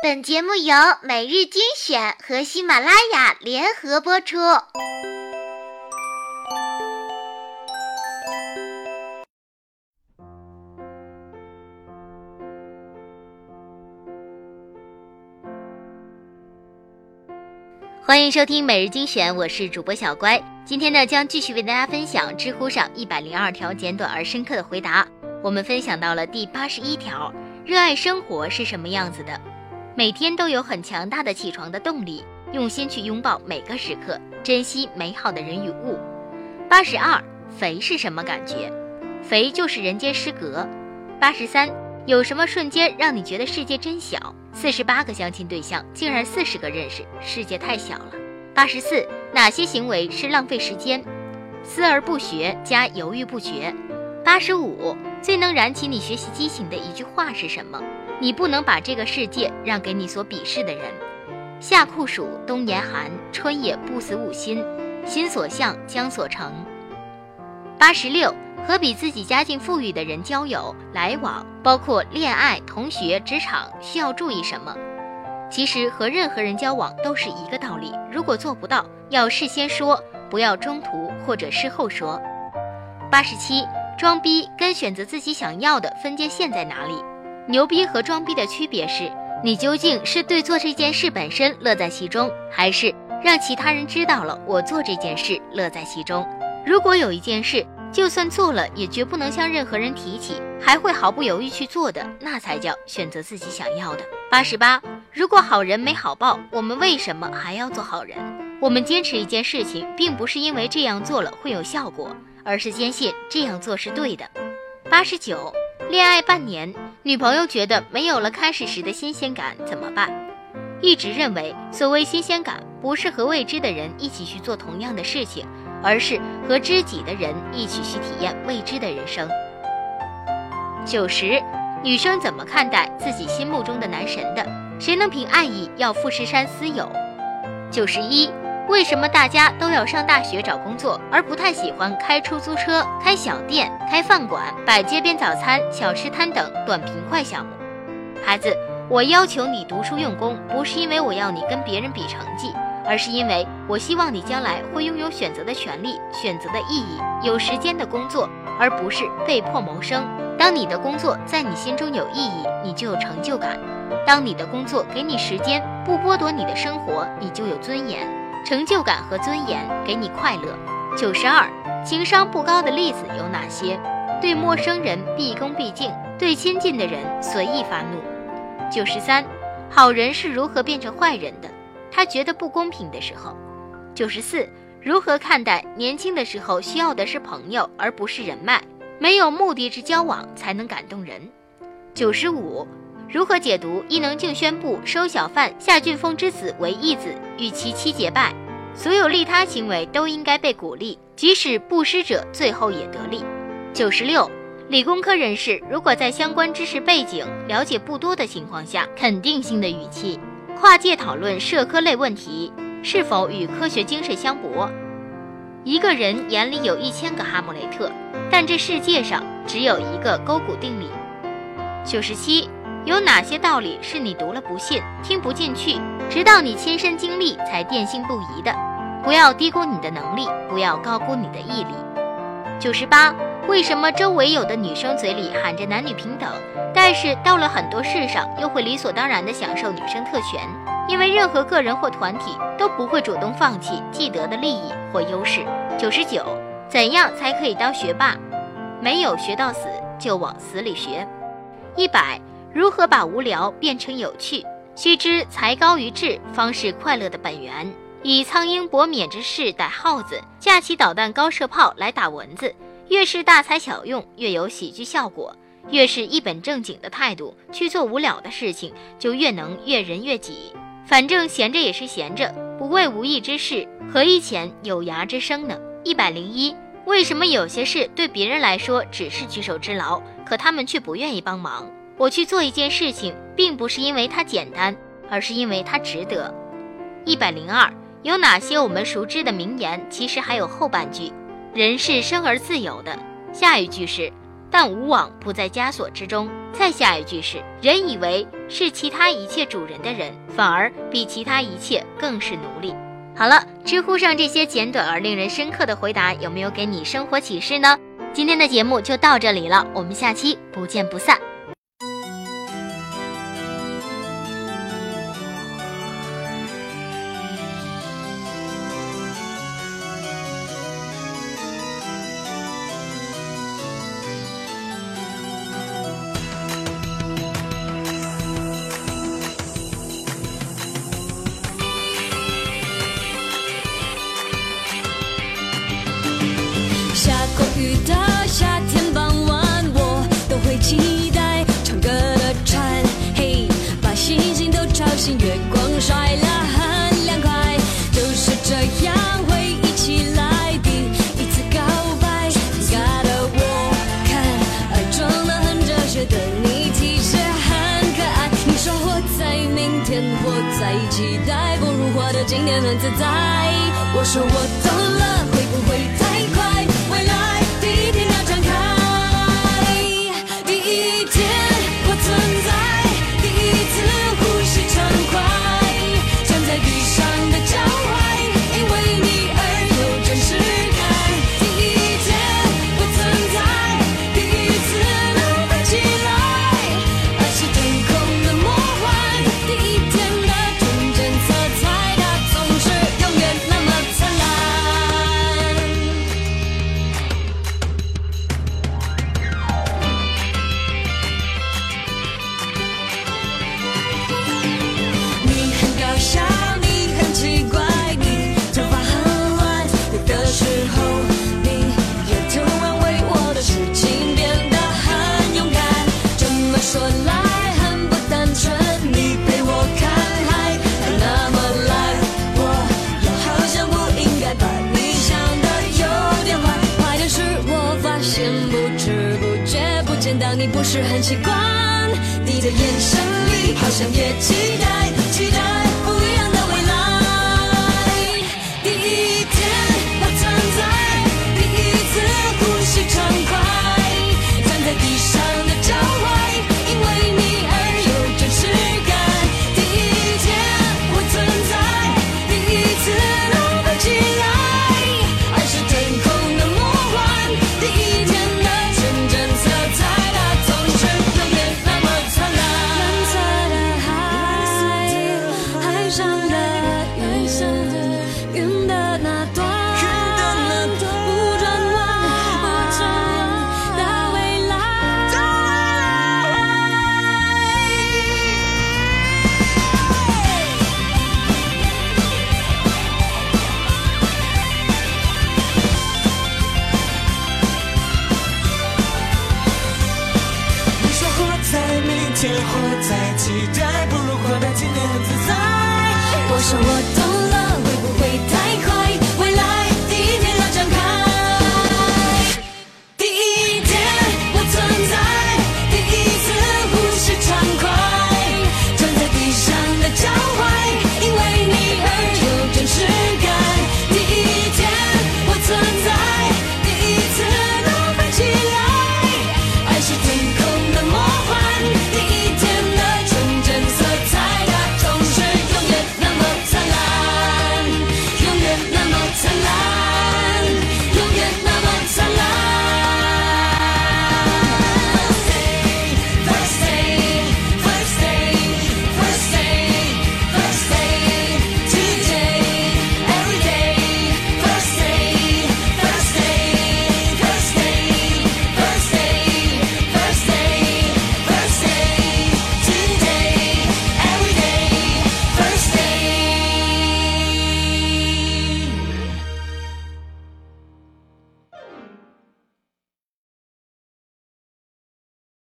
本节目由每日精选和喜马拉雅联合播出。欢迎收听每日精选，我是主播小乖。今天呢，将继续为大家分享知乎上一百零二条简短而深刻的回答。我们分享到了第八十一条：热爱生活是什么样子的？每天都有很强大的起床的动力，用心去拥抱每个时刻，珍惜美好的人与物。八十二，肥是什么感觉？肥就是人间失格。八十三，有什么瞬间让你觉得世界真小？四十八个相亲对象，竟然四十个认识，世界太小了。八十四，哪些行为是浪费时间？思而不学加犹豫不决。八十五，最能燃起你学习激情的一句话是什么？你不能把这个世界让给你所鄙视的人。夏酷暑，冬严寒，春也不死五心，心所向，将所成。八十六，和比自己家境富裕的人交友来往，包括恋爱、同学、职场，需要注意什么？其实和任何人交往都是一个道理，如果做不到，要事先说，不要中途或者事后说。八十七，装逼跟选择自己想要的分界线在哪里？牛逼和装逼的区别是，你究竟是对做这件事本身乐在其中，还是让其他人知道了我做这件事乐在其中？如果有一件事，就算做了也绝不能向任何人提起，还会毫不犹豫去做的，那才叫选择自己想要的。八十八，如果好人没好报，我们为什么还要做好人？我们坚持一件事情，并不是因为这样做了会有效果，而是坚信这样做是对的。八十九，恋爱半年。女朋友觉得没有了开始时的新鲜感怎么办？一直认为所谓新鲜感不是和未知的人一起去做同样的事情，而是和知己的人一起去体验未知的人生。九十，女生怎么看待自己心目中的男神的？谁能凭爱意要富士山私有？九十一。为什么大家都要上大学找工作，而不太喜欢开出租车、开小店、开饭馆、摆街边早餐、小吃摊等短平快项目？孩子，我要求你读书用功，不是因为我要你跟别人比成绩，而是因为我希望你将来会拥有选择的权利、选择的意义、有时间的工作，而不是被迫谋生。当你的工作在你心中有意义，你就有成就感；当你的工作给你时间，不剥夺你的生活，你就有尊严。成就感和尊严给你快乐。九十二，情商不高的例子有哪些？对陌生人毕恭毕敬，对亲近的人随意发怒。九十三，好人是如何变成坏人的？他觉得不公平的时候。九十四，如何看待年轻的时候需要的是朋友而不是人脉？没有目的之交往才能感动人。九十五。如何解读伊能静宣布收小贩夏俊峰之子为义子，与其妻结拜？所有利他行为都应该被鼓励，即使布施者最后也得利。九十六，理工科人士如果在相关知识背景了解不多的情况下，肯定性的语气，跨界讨论社科类问题是否与科学精神相悖？一个人眼里有一千个哈姆雷特，但这世界上只有一个勾股定理。九十七。有哪些道理是你读了不信、听不进去，直到你亲身经历才坚信不疑的？不要低估你的能力，不要高估你的毅力。九十八，为什么周围有的女生嘴里喊着男女平等，但是到了很多事上又会理所当然地享受女生特权？因为任何个人或团体都不会主动放弃既得的利益或优势。九十九，怎样才可以当学霸？没有学到死，就往死里学。一百。如何把无聊变成有趣？须知才高于智，方是快乐的本源。以苍鹰博冕之势逮耗子，架起导弹高射炮来打蚊子。越是大材小用，越有喜剧效果；越是一本正经的态度去做无聊的事情，就越能悦人悦己。反正闲着也是闲着，不为无益之事，何以遣有涯之生呢？一百零一，为什么有些事对别人来说只是举手之劳，可他们却不愿意帮忙？我去做一件事情，并不是因为它简单，而是因为它值得。一百零二，有哪些我们熟知的名言？其实还有后半句：人是生而自由的。下一句是：但无往不在枷锁之中。再下一句是：人以为是其他一切主人的人，反而比其他一切更是奴隶。好了，知乎上这些简短而令人深刻的回答，有没有给你生活启示呢？今天的节目就到这里了，我们下期不见不散。雨的夏天傍晚我都会期待唱歌的蝉嘿把星星都吵醒月光晒了很凉快就是这样回忆起来第一次告白尴尬的我看爱装得很哲学的你其实很可爱。你说活在明天活在期待不如活得今天很自在。我说我懂了会不会太你不是很习惯，你的眼神里好像也期待，期待。自在。我说我懂。